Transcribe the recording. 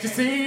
to see.